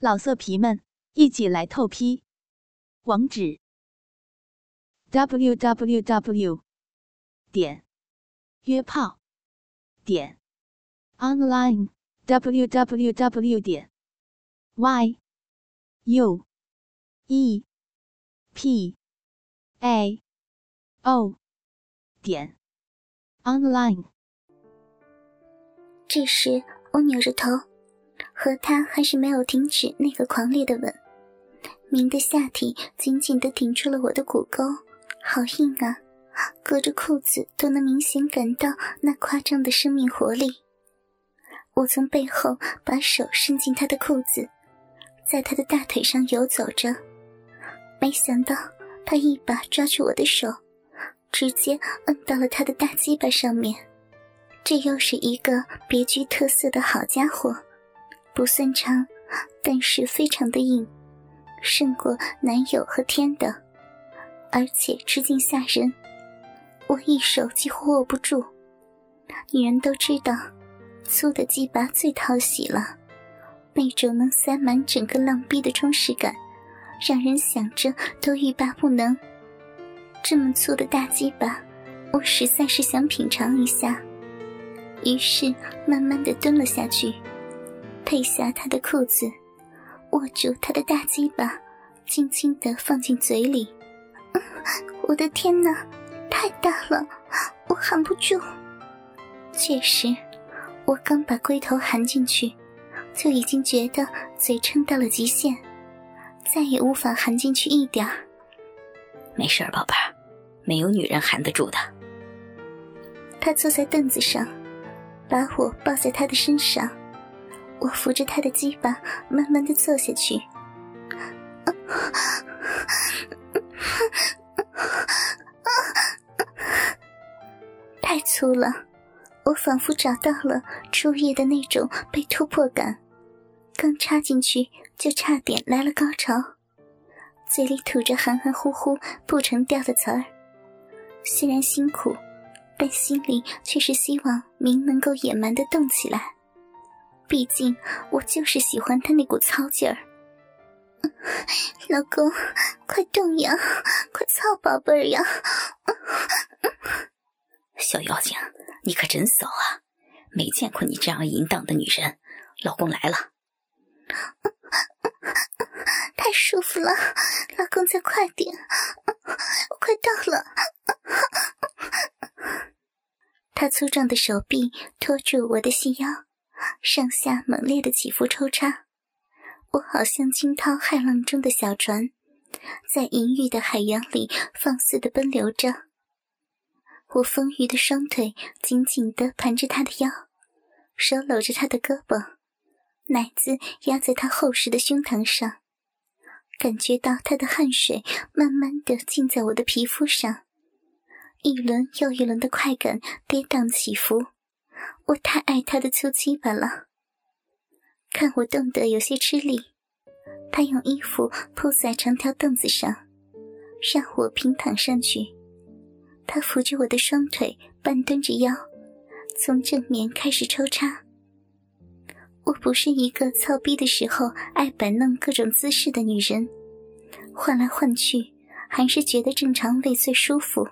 老色皮们，一起来透批！网址：w w w 点约炮点 online w w w 点 y u e p a o 点 online。这时，我扭着头。和他还是没有停止那个狂烈的吻，明的下体紧紧地顶住了我的骨沟，好硬啊！隔着裤子都能明显感到那夸张的生命活力。我从背后把手伸进他的裤子，在他的大腿上游走着，没想到他一把抓住我的手，直接摁到了他的大鸡巴上面。这又是一个别具特色的好家伙。不算长，但是非常的硬，胜过男友和天的，而且直径吓人，我一手几乎握不住。女人都知道，粗的鸡巴最讨喜了，那种能塞满整个浪逼的充实感，让人想着都欲罢不能。这么粗的大鸡巴，我实在是想品尝一下，于是慢慢的蹲了下去。褪下他的裤子，握住他的大鸡巴，轻轻地放进嘴里。我的天哪，太大了，我含不住。确实，我刚把龟头含进去，就已经觉得嘴撑到了极限，再也无法含进去一点儿。没事宝贝儿，没有女人含得住的。他坐在凳子上，把我抱在他的身上。我扶着他的鸡巴，慢慢的坐下去。太粗了，我仿佛找到了初夜的那种被突破感。刚插进去就差点来了高潮，嘴里吐着含含糊糊不成调的词儿。虽然辛苦，但心里却是希望明能够野蛮的动起来。毕竟，我就是喜欢他那股糙劲儿。老公，快动呀，快操宝贝儿呀！小妖精，你可真骚啊！没见过你这样淫荡的女人。老公来了，太舒服了，老公再快点，我快到了。他粗壮的手臂托住我的细腰。上下猛烈的起伏抽插，我好像惊涛骇浪中的小船，在淫欲的海洋里放肆的奔流着。我丰腴的双腿紧紧的盘着他的腰，手搂着他的胳膊，奶子压在他厚实的胸膛上，感觉到他的汗水慢慢的浸在我的皮肤上，一轮又一轮的快感跌宕起伏。我太爱他的粗鸡巴了。看我动得有些吃力，他用衣服铺在长条凳子上，让我平躺上去。他扶着我的双腿，半蹲着腰，从正面开始抽插。我不是一个操逼的时候爱摆弄各种姿势的女人，换来换去，还是觉得正常位最舒服。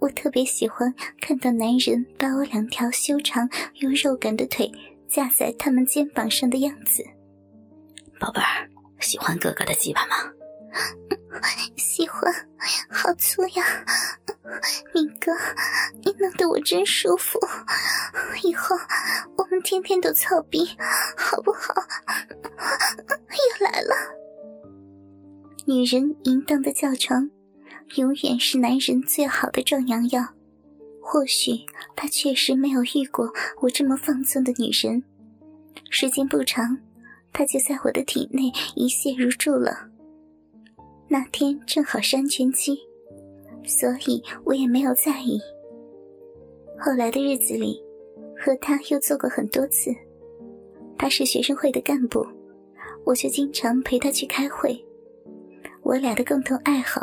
我特别喜欢看到男人把我两条修长又肉感的腿架在他们肩膀上的样子。宝贝儿，喜欢哥哥的鸡巴吗？喜欢，好粗呀！明哥，你弄得我真舒服。以后我们天天都操逼，好不好？又来了，女人淫荡的叫床。永远是男人最好的壮阳药。或许他确实没有遇过我这么放纵的女人。时间不长，他就在我的体内一泻如注了。那天正好是安全期，所以我也没有在意。后来的日子里，和他又做过很多次。他是学生会的干部，我就经常陪他去开会。我俩的共同爱好。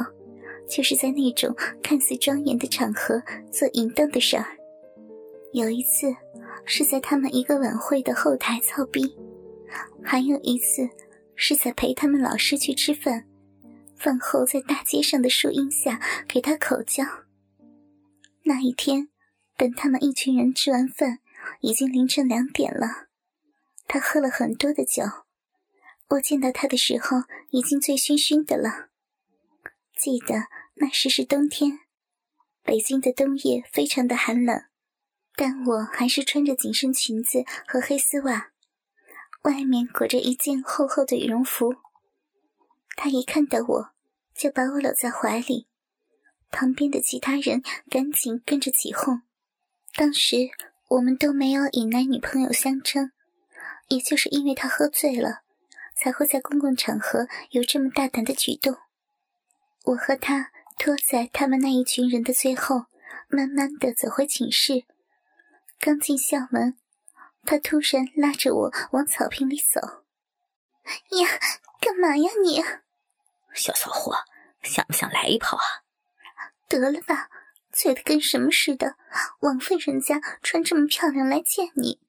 就是在那种看似庄严的场合做淫荡的事儿。有一次是在他们一个晚会的后台操逼，还有一次是在陪他们老师去吃饭，饭后在大街上的树荫下给他口交。那一天，等他们一群人吃完饭，已经凌晨两点了。他喝了很多的酒，我见到他的时候已经醉醺醺的了。记得那时是冬天，北京的冬夜非常的寒冷，但我还是穿着紧身裙子和黑丝袜。外面裹着一件厚厚的羽绒服。他一看到我，就把我搂在怀里。旁边的其他人赶紧跟着起哄。当时我们都没有以男女朋友相称，也就是因为他喝醉了，才会在公共场合有这么大胆的举动。我和他拖在他们那一群人的最后，慢慢的走回寝室。刚进校门。他突然拉着我往草坪里走。呀，干嘛呀你？小骚货，想不想来一炮啊？得了吧，醉得跟什么似的，枉费人家穿这么漂亮来见你。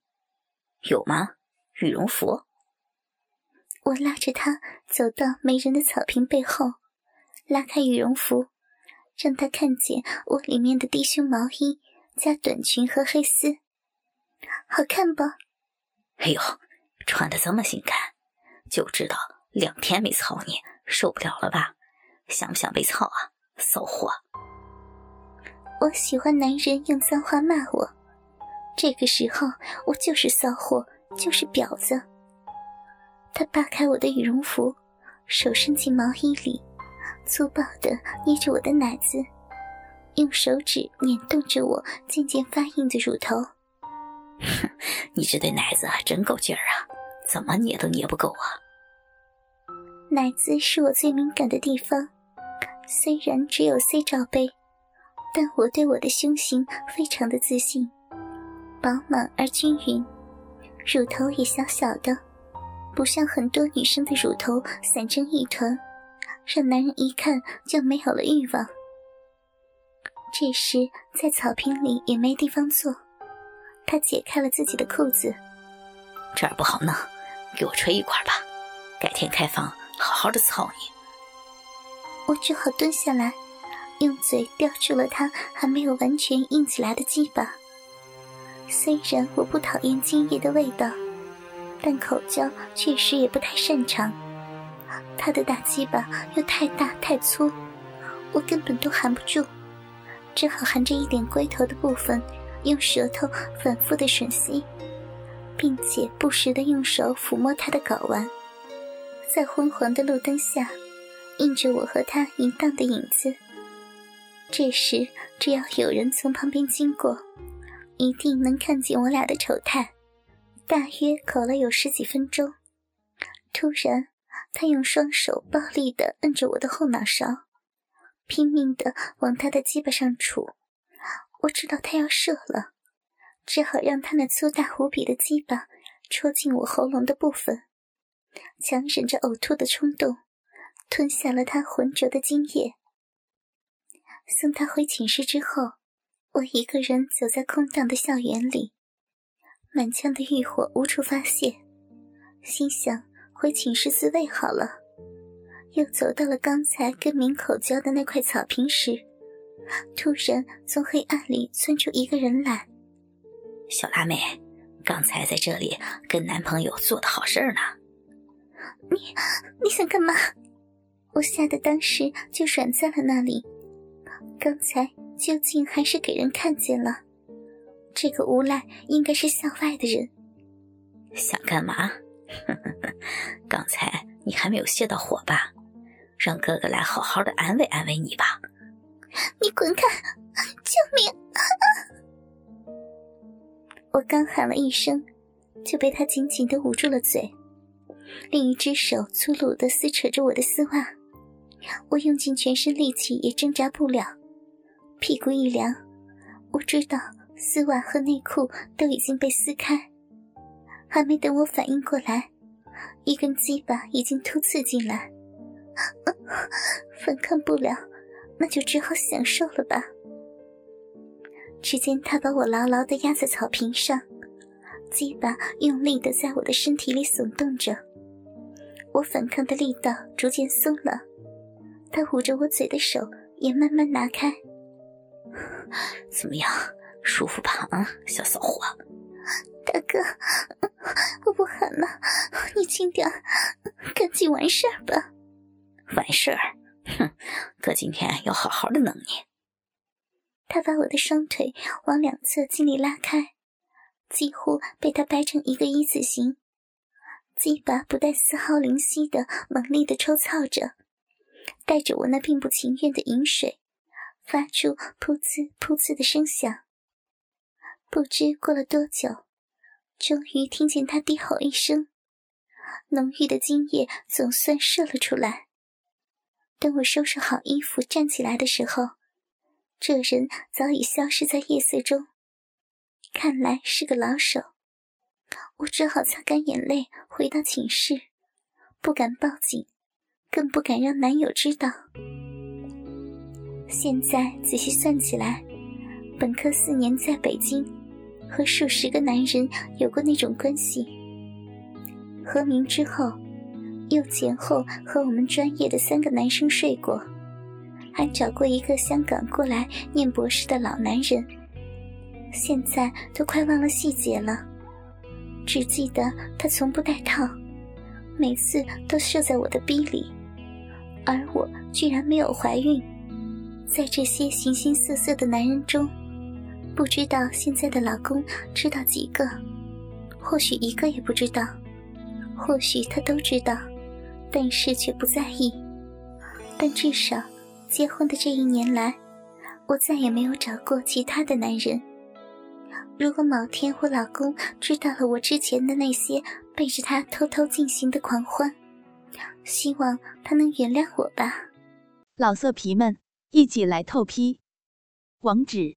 有吗？羽绒服？我拉着他走到没人的草坪背后，拉开羽绒服，让他看见我里面的低胸毛衣加短裙和黑丝。好看不？哎呦，穿的这么性感，就知道两天没操你受不了了吧？想不想被操啊，骚货？我喜欢男人用脏话骂我，这个时候我就是骚货，就是婊子。他扒开我的羽绒服，手伸进毛衣里，粗暴的捏着我的奶子，用手指捻动着我渐渐发硬的乳头。哼，你这对奶子真够劲儿啊！怎么捏都捏不够啊！奶子是我最敏感的地方，虽然只有 C 罩杯，但我对我的胸型非常的自信，饱满而均匀，乳头也小小的，不像很多女生的乳头散成一团，让男人一看就没有了欲望。这时在草坪里也没地方坐。他解开了自己的裤子，这儿不好弄，给我吹一块吧，改天开房好好的操你。我只好蹲下来，用嘴叼住了他还没有完全硬起来的鸡巴。虽然我不讨厌精液的味道，但口交确实也不太擅长。他的大鸡巴又太大太粗，我根本都含不住，只好含着一点龟头的部分。用舌头反复的吮吸，并且不时的用手抚摸他的睾丸，在昏黄的路灯下，映着我和他淫荡的影子。这时，只要有人从旁边经过，一定能看见我俩的丑态。大约搞了有十几分钟，突然，他用双手暴力的摁着我的后脑勺，拼命的往他的鸡巴上杵。我知道他要射了，只好让他那粗大无比的鸡巴戳进我喉咙的部分，强忍着呕吐的冲动，吞下了他浑浊的精液。送他回寝室之后，我一个人走在空荡的校园里，满腔的欲火无处发泄，心想回寝室自慰好了。又走到了刚才跟明口交的那块草坪时。突然，从黑暗里窜出一个人来。小辣妹，刚才在这里跟男朋友做的好事呢。你你想干嘛？我吓得当时就软在了那里。刚才究竟还是给人看见了。这个无赖应该是校外的人。想干嘛？刚才你还没有泄到火吧？让哥哥来好好的安慰安慰你吧。你滚开！救命！我刚喊了一声，就被他紧紧的捂住了嘴，另一只手粗鲁的撕扯着我的丝袜，我用尽全身力气也挣扎不了，屁股一凉，我知道丝袜和内裤都已经被撕开，还没等我反应过来，一根鸡巴已经突刺进来，反抗不了。那就只好享受了吧。只见他把我牢牢的压在草坪上，鸡巴用力的在我的身体里耸动着，我反抗的力道逐渐松了，他捂着我嘴的手也慢慢拿开。怎么样，舒服吧？啊，小骚货！大哥，我不喊了，你轻点，赶紧完事儿吧。完事儿？哼，哥今天要好好的弄你。他把我的双腿往两侧尽力拉开，几乎被他掰成一个一字形。鸡巴不带丝毫灵犀的猛力的抽操着，带着我那并不情愿的饮水，发出噗呲噗呲的声响。不知过了多久，终于听见他低吼一声，浓郁的精液总算射了出来。等我收拾好衣服站起来的时候，这人早已消失在夜色中，看来是个老手。我只好擦干眼泪，回到寝室，不敢报警，更不敢让男友知道。现在仔细算起来，本科四年在北京，和数十个男人有过那种关系。和明之后，又前后和我们专业的三个男生睡过，还找过一个香港过来念博士的老男人。现在都快忘了细节了。只记得他从不戴套，每次都射在我的逼里，而我居然没有怀孕。在这些形形色色的男人中，不知道现在的老公知道几个，或许一个也不知道，或许他都知道，但是却不在意。但至少，结婚的这一年来，我再也没有找过其他的男人。如果某天我老公知道了我之前的那些背着他偷偷进行的狂欢，希望他能原谅我吧。老色皮们，一起来透批！网址